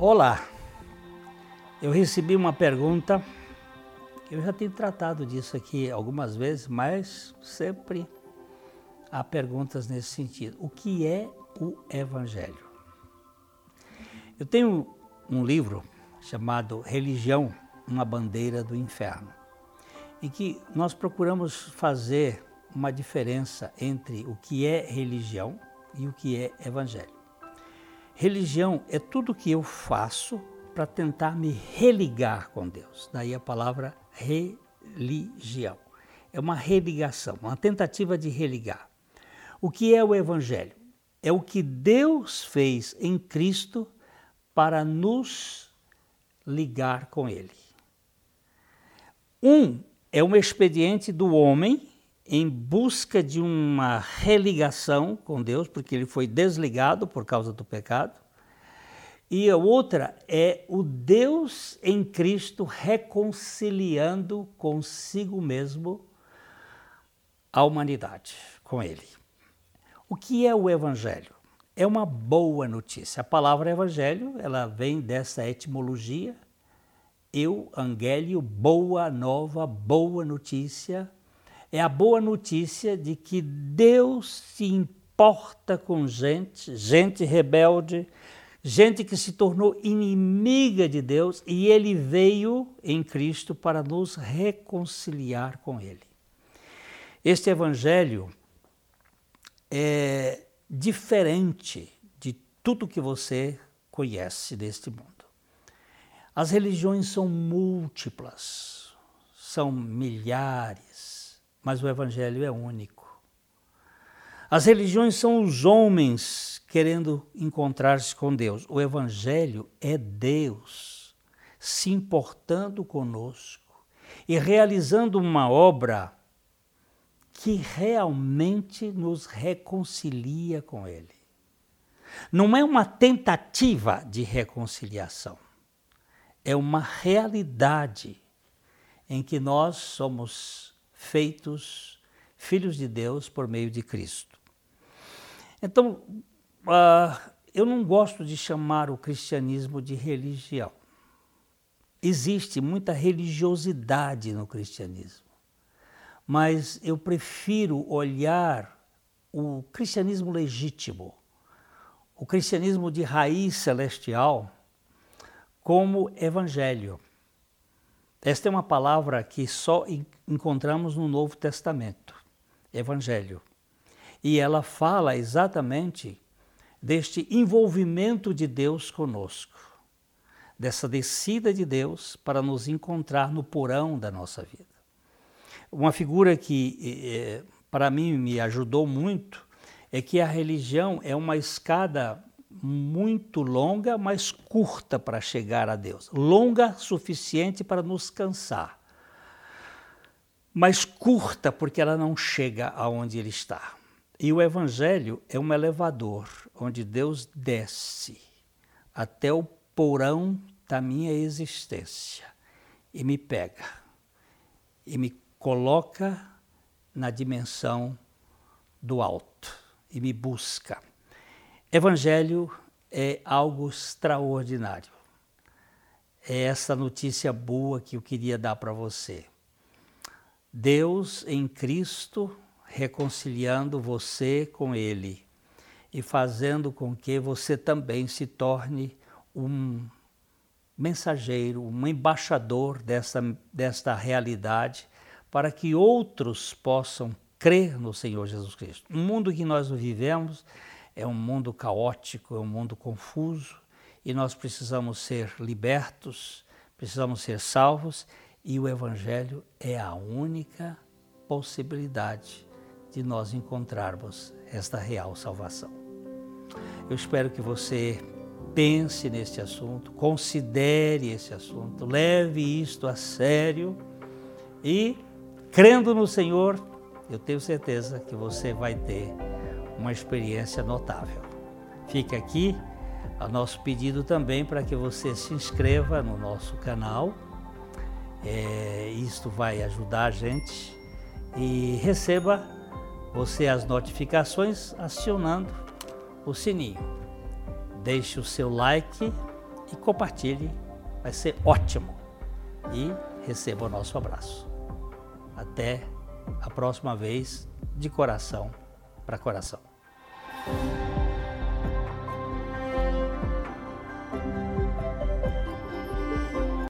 Olá, eu recebi uma pergunta, eu já tenho tratado disso aqui algumas vezes, mas sempre há perguntas nesse sentido. O que é o Evangelho? Eu tenho um livro chamado Religião, uma bandeira do inferno, em que nós procuramos fazer uma diferença entre o que é religião e o que é evangelho. Religião é tudo que eu faço para tentar me religar com Deus. Daí a palavra religião. É uma religação, uma tentativa de religar. O que é o Evangelho? É o que Deus fez em Cristo para nos ligar com Ele. Um é um expediente do homem em busca de uma religação com Deus, porque ele foi desligado por causa do pecado. E a outra é o Deus em Cristo reconciliando consigo mesmo a humanidade com Ele. O que é o Evangelho? É uma boa notícia. A palavra Evangelho, ela vem dessa etimologia, eu, angélio, boa nova, boa notícia, é a boa notícia de que Deus se importa com gente, gente rebelde, gente que se tornou inimiga de Deus e ele veio em Cristo para nos reconciliar com ele. Este evangelho é diferente de tudo que você conhece deste mundo. As religiões são múltiplas, são milhares mas o Evangelho é único. As religiões são os homens querendo encontrar-se com Deus. O Evangelho é Deus se importando conosco e realizando uma obra que realmente nos reconcilia com Ele. Não é uma tentativa de reconciliação, é uma realidade em que nós somos feitos filhos de Deus por meio de Cristo. Então, uh, eu não gosto de chamar o cristianismo de religião. Existe muita religiosidade no cristianismo, mas eu prefiro olhar o cristianismo legítimo, o cristianismo de raiz celestial, como evangelho. Esta é uma palavra que só encontramos no Novo Testamento, Evangelho. E ela fala exatamente deste envolvimento de Deus conosco, dessa descida de Deus para nos encontrar no porão da nossa vida. Uma figura que eh, para mim me ajudou muito é que a religião é uma escada muito longa, mas curta para chegar a Deus. Longa suficiente para nos cansar, mas curta porque ela não chega aonde Ele está. E o Evangelho é um elevador onde Deus desce até o porão da minha existência e me pega e me coloca na dimensão do alto e me busca. Evangelho é algo extraordinário. É essa notícia boa que eu queria dar para você. Deus em Cristo reconciliando você com Ele e fazendo com que você também se torne um mensageiro, um embaixador desta, desta realidade, para que outros possam crer no Senhor Jesus Cristo. O mundo que nós vivemos é um mundo caótico, é um mundo confuso e nós precisamos ser libertos, precisamos ser salvos e o Evangelho é a única possibilidade de nós encontrarmos esta real salvação. Eu espero que você pense neste assunto, considere esse assunto, leve isto a sério e, crendo no Senhor, eu tenho certeza que você vai ter uma experiência notável. Fica aqui o nosso pedido também para que você se inscreva no nosso canal. É, isto vai ajudar a gente e receba você as notificações acionando o sininho. Deixe o seu like e compartilhe, vai ser ótimo. E receba o nosso abraço. Até a próxima vez, de coração para coração.